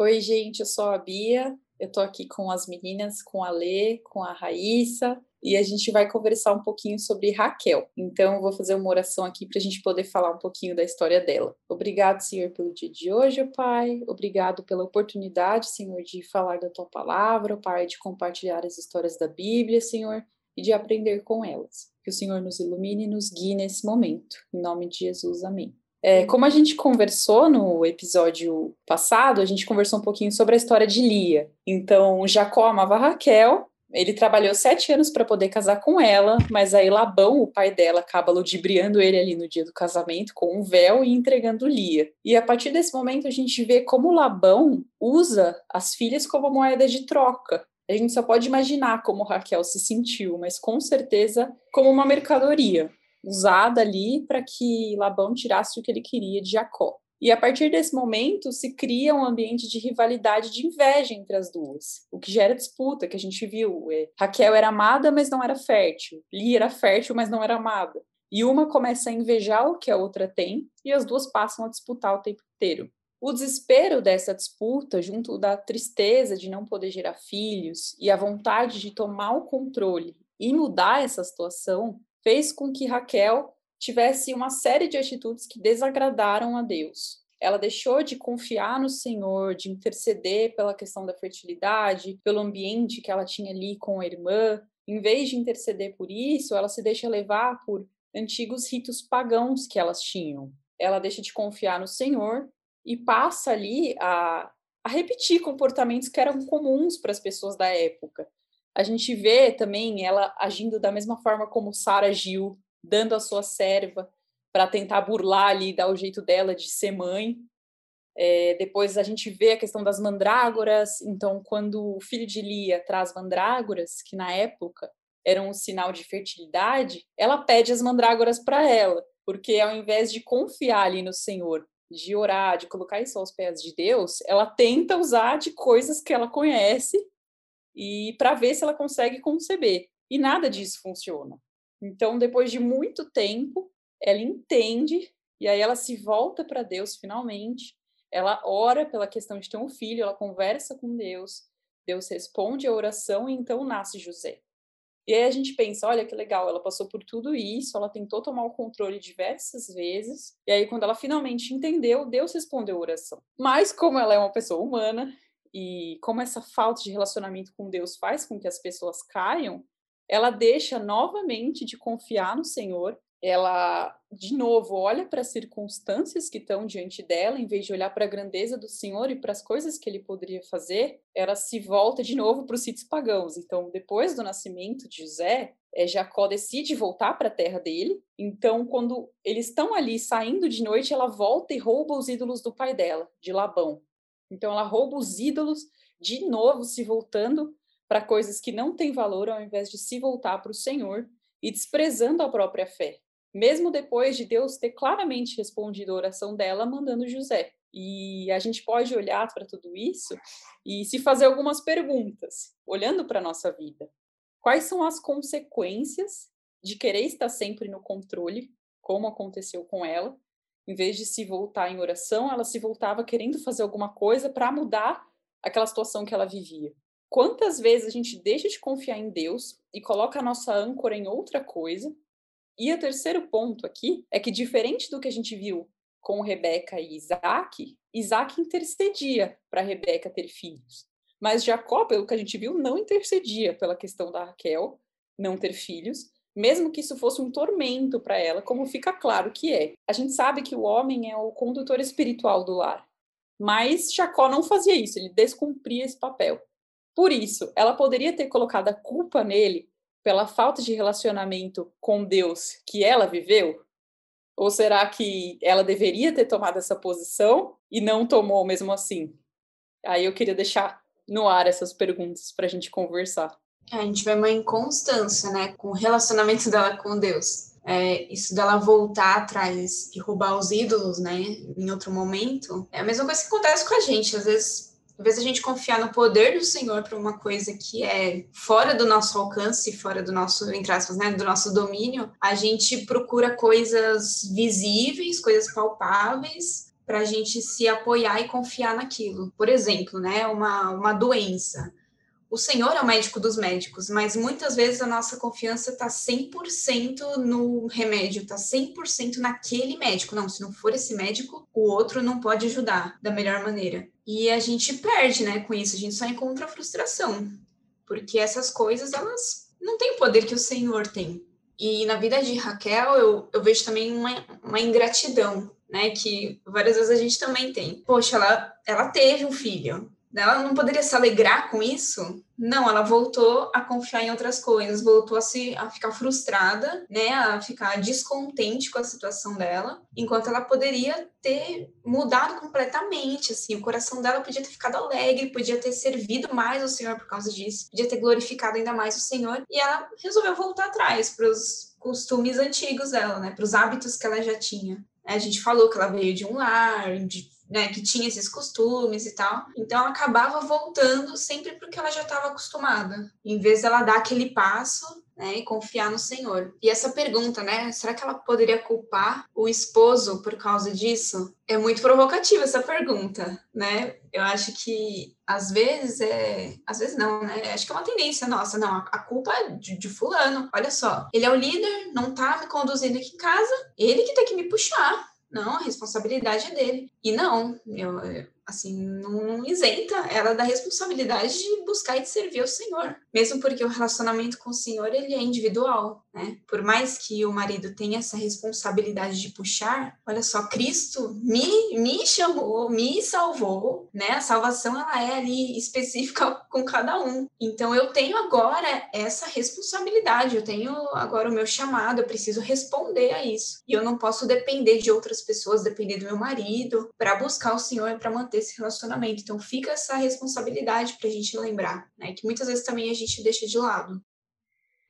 Oi, gente, eu sou a Bia. Eu tô aqui com as meninas, com a Lê, com a Raíssa, e a gente vai conversar um pouquinho sobre Raquel. Então, eu vou fazer uma oração aqui para a gente poder falar um pouquinho da história dela. Obrigado, Senhor, pelo dia de hoje, Pai. Obrigado pela oportunidade, Senhor, de falar da tua palavra, Pai, de compartilhar as histórias da Bíblia, Senhor, e de aprender com elas. Que o Senhor nos ilumine e nos guie nesse momento. Em nome de Jesus, amém. É, como a gente conversou no episódio passado, a gente conversou um pouquinho sobre a história de Lia. Então, Jacó amava Raquel, ele trabalhou sete anos para poder casar com ela, mas aí Labão, o pai dela, acaba ludibriando ele ali no dia do casamento com um véu e entregando Lia. E a partir desse momento a gente vê como Labão usa as filhas como moeda de troca. A gente só pode imaginar como Raquel se sentiu, mas com certeza como uma mercadoria usada ali para que Labão tirasse o que ele queria de Jacó. E a partir desse momento se cria um ambiente de rivalidade, de inveja entre as duas, o que gera disputa, que a gente viu. É, Raquel era amada, mas não era fértil. Lia era fértil, mas não era amada. E uma começa a invejar o que a outra tem, e as duas passam a disputar o tempo inteiro. O desespero dessa disputa, junto da tristeza de não poder gerar filhos e a vontade de tomar o controle e mudar essa situação, fez com que Raquel tivesse uma série de atitudes que desagradaram a Deus. Ela deixou de confiar no Senhor, de interceder pela questão da fertilidade, pelo ambiente que ela tinha ali com a irmã. Em vez de interceder por isso, ela se deixa levar por antigos ritos pagãos que elas tinham. Ela deixa de confiar no Senhor e passa ali a, a repetir comportamentos que eram comuns para as pessoas da época. A gente vê também ela agindo da mesma forma como Sara agiu, dando a sua serva para tentar burlar ali, dar o jeito dela de ser mãe. É, depois a gente vê a questão das mandrágoras. Então, quando o filho de Lia traz mandrágoras, que na época eram um sinal de fertilidade, ela pede as mandrágoras para ela, porque ao invés de confiar ali no Senhor, de orar, de colocar isso aos pés de Deus, ela tenta usar de coisas que ela conhece e para ver se ela consegue conceber. E nada disso funciona. Então, depois de muito tempo, ela entende e aí ela se volta para Deus finalmente. Ela ora pela questão de ter um filho, ela conversa com Deus. Deus responde a oração e então nasce José. E aí a gente pensa, olha que legal, ela passou por tudo isso, ela tentou tomar o controle diversas vezes, e aí quando ela finalmente entendeu, Deus respondeu a oração. Mas como ela é uma pessoa humana, e como essa falta de relacionamento com Deus faz com que as pessoas caiam, ela deixa novamente de confiar no Senhor, ela de novo olha para as circunstâncias que estão diante dela, em vez de olhar para a grandeza do Senhor e para as coisas que ele poderia fazer, ela se volta de novo para os sítios pagãos. Então, depois do nascimento de José, é, Jacó decide voltar para a terra dele. Então, quando eles estão ali saindo de noite, ela volta e rouba os ídolos do pai dela, de Labão. Então ela rouba os ídolos de novo, se voltando para coisas que não têm valor, ao invés de se voltar para o Senhor e desprezando a própria fé. Mesmo depois de Deus ter claramente respondido a oração dela, mandando José. E a gente pode olhar para tudo isso e se fazer algumas perguntas, olhando para a nossa vida. Quais são as consequências de querer estar sempre no controle, como aconteceu com ela, em vez de se voltar em oração, ela se voltava querendo fazer alguma coisa para mudar aquela situação que ela vivia. Quantas vezes a gente deixa de confiar em Deus e coloca a nossa âncora em outra coisa? E o terceiro ponto aqui é que, diferente do que a gente viu com Rebeca e Isaac, Isaac intercedia para Rebeca ter filhos. Mas Jacó, pelo que a gente viu, não intercedia pela questão da Raquel não ter filhos, mesmo que isso fosse um tormento para ela, como fica claro que é. A gente sabe que o homem é o condutor espiritual do lar, mas Jacó não fazia isso, ele descumpria esse papel. Por isso, ela poderia ter colocado a culpa nele pela falta de relacionamento com Deus que ela viveu? Ou será que ela deveria ter tomado essa posição e não tomou mesmo assim? Aí eu queria deixar no ar essas perguntas para a gente conversar. A gente vê uma inconstância, né, com o relacionamento dela com Deus. É, isso dela voltar atrás de roubar os ídolos, né, em outro momento, é a mesma coisa que acontece com a gente. Às vezes, às vezes a gente confiar no poder do Senhor para uma coisa que é fora do nosso alcance, fora do nosso, entre aspas, né, do nosso domínio, a gente procura coisas visíveis, coisas palpáveis, para a gente se apoiar e confiar naquilo. Por exemplo, né, uma, uma doença. O Senhor é o médico dos médicos, mas muitas vezes a nossa confiança está 100% no remédio, está 100% naquele médico. Não, se não for esse médico, o outro não pode ajudar da melhor maneira. E a gente perde, né, com isso, a gente só encontra frustração, porque essas coisas, elas não têm o poder que o Senhor tem. E na vida de Raquel, eu, eu vejo também uma, uma ingratidão, né, que várias vezes a gente também tem. Poxa, ela, ela teve um filho, ela não poderia se alegrar com isso? Não, ela voltou a confiar em outras coisas, voltou a se a ficar frustrada, né, a ficar descontente com a situação dela, enquanto ela poderia ter mudado completamente, assim, o coração dela podia ter ficado alegre, podia ter servido mais o Senhor por causa disso, podia ter glorificado ainda mais o Senhor, e ela resolveu voltar atrás para os costumes antigos dela, né, para os hábitos que ela já tinha. A gente falou que ela veio de um lar, de né, que tinha esses costumes e tal. Então ela acabava voltando sempre porque ela já estava acostumada, em vez dela dar aquele passo né, e confiar no Senhor. E essa pergunta, né, será que ela poderia culpar o esposo por causa disso? É muito provocativa essa pergunta, né? Eu acho que às vezes é, às vezes não, né? Acho que é uma tendência nossa, não, a culpa é de, de fulano. Olha só, ele é o líder, não tá me conduzindo aqui em casa, ele que tem que me puxar. Não, a responsabilidade é dele. E não, eu, assim, não isenta ela da responsabilidade de buscar e de servir ao Senhor. Mesmo porque o relacionamento com o Senhor, ele é individual, né? Por mais que o marido tenha essa responsabilidade de puxar, olha só, Cristo me, me chamou, me salvou, né? A salvação, ela é ali específica com cada um. Então, eu tenho agora essa responsabilidade, eu tenho agora o meu chamado, eu preciso responder a isso. E eu não posso depender de outras pessoas, depender do meu marido, para buscar o Senhor e para manter desse relacionamento. Então fica essa responsabilidade para a gente lembrar, né? Que muitas vezes também a gente deixa de lado.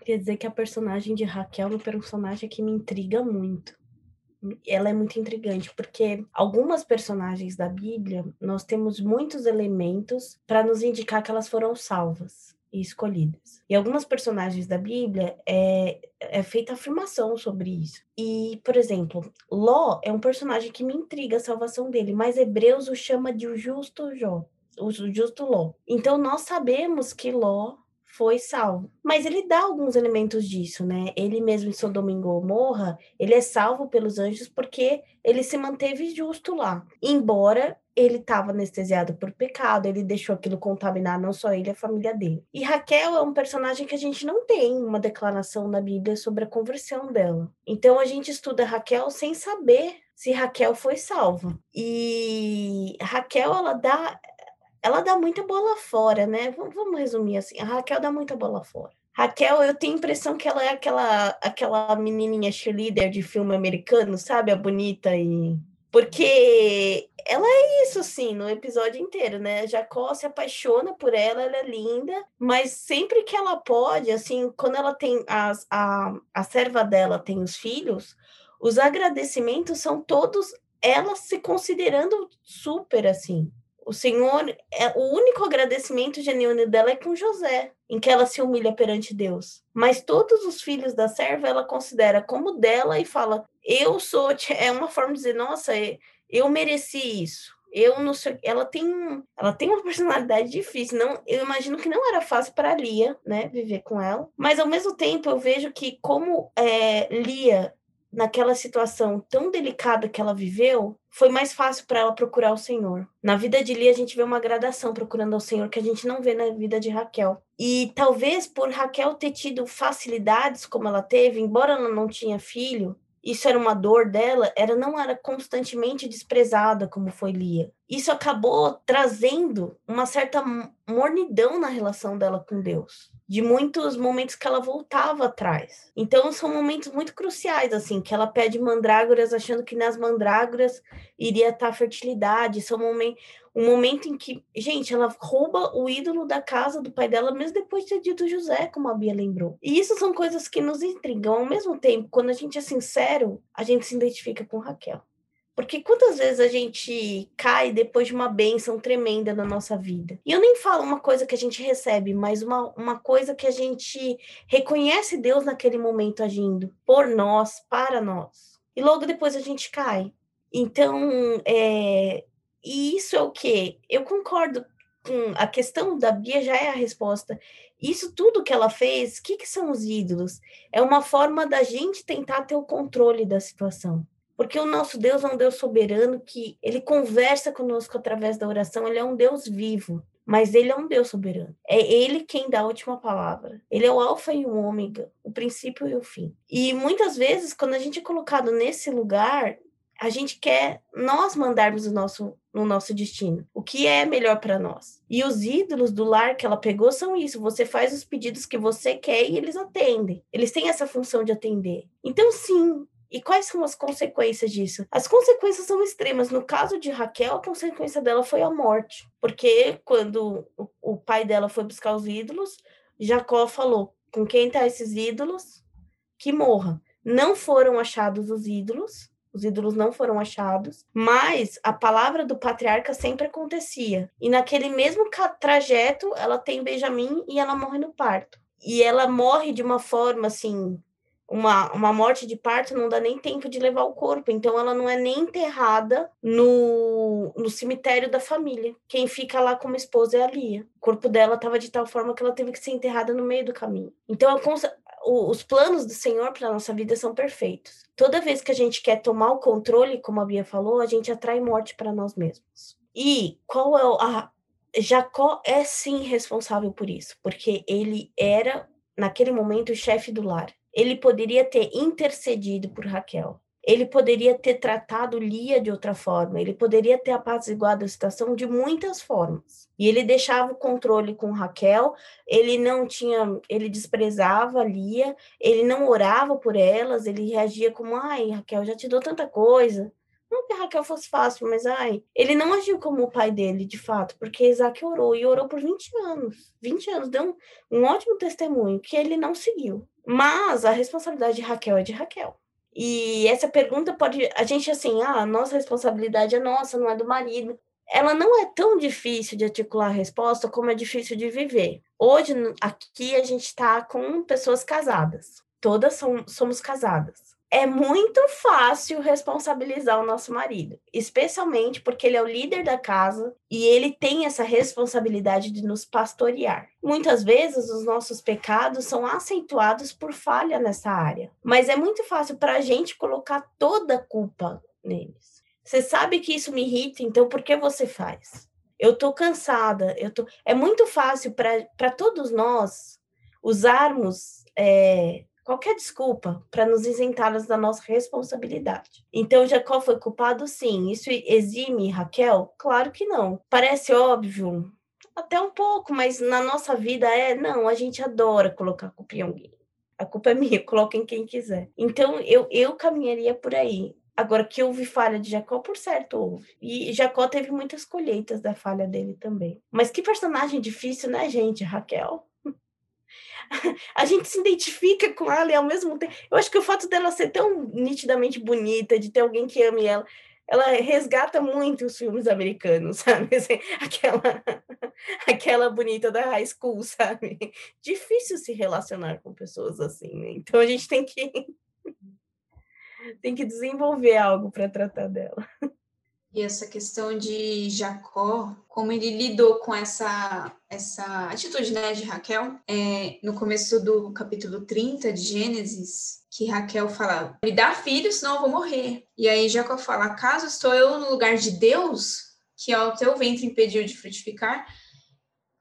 Quer dizer que a personagem de Raquel é uma personagem que me intriga muito. Ela é muito intrigante, porque algumas personagens da Bíblia, nós temos muitos elementos para nos indicar que elas foram salvas e escolhidas. E algumas personagens da Bíblia é, é feita afirmação sobre isso. E, por exemplo, Ló é um personagem que me intriga a salvação dele, mas Hebreus o chama de o justo Jó, o justo Ló. Então nós sabemos que Ló foi salvo. Mas ele dá alguns elementos disso, né? Ele mesmo em Sodoma e Gomorra, ele é salvo pelos anjos porque ele se manteve justo lá. Embora ele estava anestesiado por pecado, ele deixou aquilo contaminar não só ele, a família dele. E Raquel é um personagem que a gente não tem uma declaração na Bíblia sobre a conversão dela. Então a gente estuda Raquel sem saber se Raquel foi salva. E Raquel, ela dá ela dá muita bola fora, né? Vamos resumir assim. A Raquel dá muita bola fora. Raquel, eu tenho a impressão que ela é aquela aquela menininha cheerleader de filme americano, sabe? A bonita e porque ela é isso, assim, no episódio inteiro, né? Jacó se apaixona por ela, ela é linda, mas sempre que ela pode, assim, quando ela tem as, a, a serva dela tem os filhos, os agradecimentos são todos ela se considerando super assim. O Senhor, é, o único agradecimento genuíno dela é com José, em que ela se humilha perante Deus. Mas todos os filhos da serva ela considera como dela e fala: Eu sou. É uma forma de dizer, nossa, é, eu mereci isso. Eu não sei, ela tem, ela tem uma personalidade difícil. Não, eu imagino que não era fácil para Lia, né, viver com ela. Mas ao mesmo tempo eu vejo que como é, Lia naquela situação tão delicada que ela viveu, foi mais fácil para ela procurar o Senhor. Na vida de Lia, a gente vê uma gradação procurando ao Senhor que a gente não vê na vida de Raquel. E talvez por Raquel ter tido facilidades como ela teve, embora ela não tinha filho, isso era uma dor dela, ela não era constantemente desprezada como foi Lia. Isso acabou trazendo uma certa mornidão na relação dela com Deus de muitos momentos que ela voltava atrás. Então são momentos muito cruciais assim, que ela pede mandrágoras achando que nas mandrágoras iria estar fertilidade, são momentos um momento em que, gente, ela rouba o ídolo da casa do pai dela mesmo depois de ter dito José, como a Bia lembrou. E isso são coisas que nos intrigam. Ao mesmo tempo, quando a gente é sincero, a gente se identifica com Raquel. Porque quantas vezes a gente cai depois de uma bênção tremenda na nossa vida? E eu nem falo uma coisa que a gente recebe, mas uma, uma coisa que a gente reconhece Deus naquele momento agindo por nós, para nós. E logo depois a gente cai. Então, é, e isso é o que? Eu concordo com a questão da Bia já é a resposta. Isso tudo que ela fez, o que, que são os ídolos? É uma forma da gente tentar ter o controle da situação. Porque o nosso Deus é um Deus soberano que ele conversa conosco através da oração, ele é um Deus vivo, mas ele é um Deus soberano. É ele quem dá a última palavra. Ele é o alfa e o ômega, o princípio e o fim. E muitas vezes, quando a gente é colocado nesse lugar, a gente quer nós mandarmos o nosso no nosso destino, o que é melhor para nós. E os ídolos do lar que ela pegou são isso, você faz os pedidos que você quer e eles atendem. Eles têm essa função de atender. Então sim, e quais são as consequências disso? As consequências são extremas. No caso de Raquel, a consequência dela foi a morte, porque quando o pai dela foi buscar os ídolos, Jacó falou: "Com quem tá esses ídolos? Que morra". Não foram achados os ídolos, os ídolos não foram achados, mas a palavra do patriarca sempre acontecia. E naquele mesmo trajeto, ela tem Benjamim e ela morre no parto. E ela morre de uma forma assim, uma, uma morte de parto não dá nem tempo de levar o corpo, então ela não é nem enterrada no, no cemitério da família. Quem fica lá como esposa é a Lia. O corpo dela estava de tal forma que ela teve que ser enterrada no meio do caminho. Então os planos do Senhor para nossa vida são perfeitos. Toda vez que a gente quer tomar o controle, como a Bia falou, a gente atrai morte para nós mesmos. E qual é a Jacó é sim responsável por isso, porque ele era naquele momento o chefe do lar. Ele poderia ter intercedido por Raquel ele poderia ter tratado Lia de outra forma, ele poderia ter apaziguado a situação de muitas formas. E ele deixava o controle com Raquel, ele não tinha, ele desprezava Lia, ele não orava por elas, ele reagia como, ai, Raquel, já te dou tanta coisa. Não que Raquel fosse fácil, mas ai, ele não agiu como o pai dele, de fato, porque Isaac orou e orou por 20 anos. 20 anos, deu um, um ótimo testemunho que ele não seguiu. Mas a responsabilidade de Raquel é de Raquel. E essa pergunta pode. A gente, assim, ah, a nossa responsabilidade é nossa, não é do marido. Ela não é tão difícil de articular a resposta como é difícil de viver. Hoje, aqui, a gente está com pessoas casadas. Todas são, somos casadas é muito fácil responsabilizar o nosso marido, especialmente porque ele é o líder da casa e ele tem essa responsabilidade de nos pastorear. Muitas vezes os nossos pecados são acentuados por falha nessa área, mas é muito fácil para a gente colocar toda a culpa neles. Você sabe que isso me irrita, então por que você faz? Eu tô cansada, eu tô. É muito fácil para todos nós usarmos é, qualquer desculpa para nos isentá-las da nossa responsabilidade. Então, Jacó foi culpado? Sim. Isso exime Raquel? Claro que não. Parece óbvio? Até um pouco, mas na nossa vida é, não, a gente adora colocar culpa em alguém. A culpa é minha, coloquem quem quiser. Então, eu, eu caminharia por aí. Agora, que houve falha de Jacó, por certo, houve. E Jacó teve muitas colheitas da falha dele também. Mas que personagem difícil, né, gente? Raquel a gente se identifica com ela e ao mesmo tempo. Eu acho que o fato dela ser tão nitidamente bonita, de ter alguém que ame ela, ela resgata muito os filmes americanos, sabe? Assim, aquela, aquela bonita da high school, sabe? Difícil se relacionar com pessoas assim, né? Então a gente tem que tem que desenvolver algo para tratar dela. E essa questão de Jacó, como ele lidou com essa, essa atitude né, de Raquel, é, no começo do capítulo 30 de Gênesis, que Raquel fala: Me dá filho, senão eu vou morrer. E aí Jacó fala: Acaso estou eu no lugar de Deus, que ao teu ventre impediu de frutificar?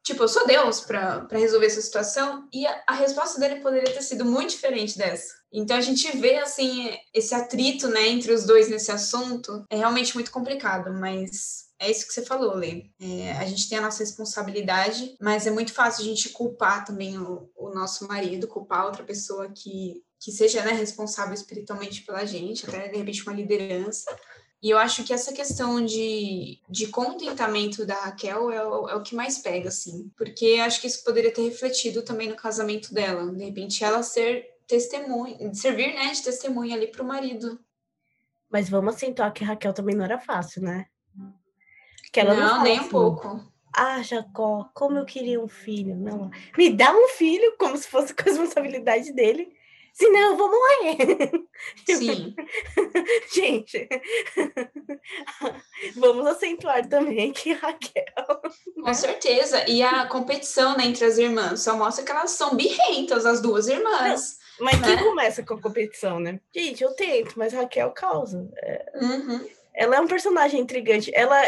Tipo, eu sou Deus para resolver essa situação? E a, a resposta dele poderia ter sido muito diferente dessa. Então a gente vê assim esse atrito, né, entre os dois nesse assunto é realmente muito complicado, mas é isso que você falou, Lê. É, a gente tem a nossa responsabilidade, mas é muito fácil a gente culpar também o, o nosso marido, culpar outra pessoa que, que seja né, responsável espiritualmente pela gente, até de repente uma liderança. E eu acho que essa questão de, de contentamento da Raquel é o, é o que mais pega, assim. Porque acho que isso poderia ter refletido também no casamento dela. De repente, ela ser testemunho, servir, né, de testemunha ali para o marido. Mas vamos acentuar que Raquel também não era fácil, né? Que ela não, não nem assim, um pouco. Ah, Jacó, como eu queria um filho. Não, me dá um filho, como se fosse com a responsabilidade dele. Senão eu vou morrer. Sim. Gente, vamos acentuar também que Raquel. Com certeza. E a competição né, entre as irmãs só mostra que elas são birrentas, as duas irmãs. Mas né? quem começa com a competição, né? Gente, eu tento, mas Raquel causa. É, Uhum. Ela é um personagem intrigante. Ela,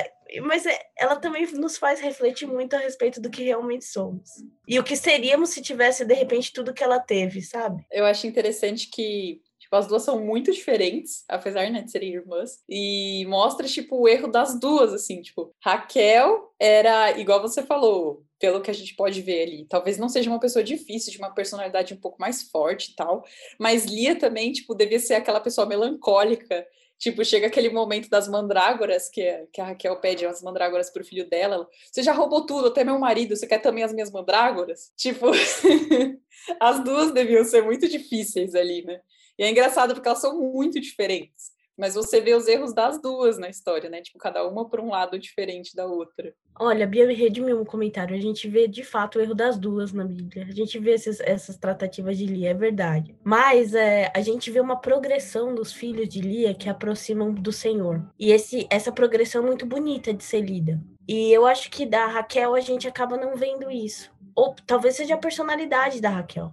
mas é- ela também nos faz refletir muito a respeito do que realmente somos. E o que seríamos se tivesse, de repente, tudo que ela teve, sabe? Eu acho interessante que tipo, as duas são muito diferentes, apesar né, de serem irmãs, e mostra tipo o erro das duas, assim, tipo, Raquel era igual você falou, pelo que a gente pode ver ali, talvez não seja uma pessoa difícil, de uma personalidade um pouco mais forte e tal, mas Lia também, tipo, devia ser aquela pessoa melancólica. Tipo, chega aquele momento das mandrágoras, que, que a Raquel pede as mandrágoras pro filho dela. ela, Você já roubou tudo, até meu marido, você quer também as minhas mandrágoras? Tipo, as duas deviam ser muito difíceis ali, né? E é engraçado porque elas são muito diferentes. Mas você vê os erros das duas na história, né? Tipo, cada uma por um lado diferente da outra. Olha, Bia me redimiu um comentário. A gente vê de fato o erro das duas na Bíblia. A gente vê esses- essas tratativas de Lia, é verdade. Mas é, a gente vê uma progressão dos filhos de Lia que aproximam do Senhor. E esse, essa progressão é muito bonita de ser lida. E eu acho que da Raquel a gente acaba não vendo isso. Ou talvez seja a personalidade da Raquel.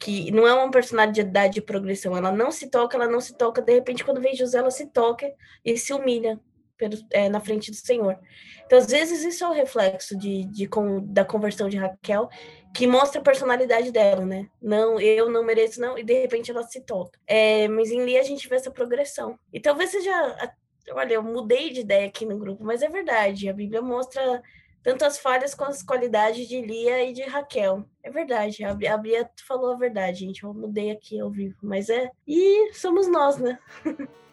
Que não é uma personalidade de progressão. Ela não se toca, ela não se toca. De repente, quando vem José, ela se toca e se humilha pelo- é, na frente do Senhor. Então, às vezes, isso é o reflexo de, de con- da conversão de Raquel, que mostra a personalidade dela, né? Não, eu não mereço, não, e de repente ela se toca. É, mas em Lia a gente vê essa progressão. E talvez seja. Olha, eu mudei de ideia aqui no grupo, mas é verdade. A Bíblia mostra tanto as falhas quanto as qualidades de Lia e de Raquel. É verdade. A, a Bia falou a verdade, gente. Eu mudei aqui ao vivo. Mas é. E somos nós, né?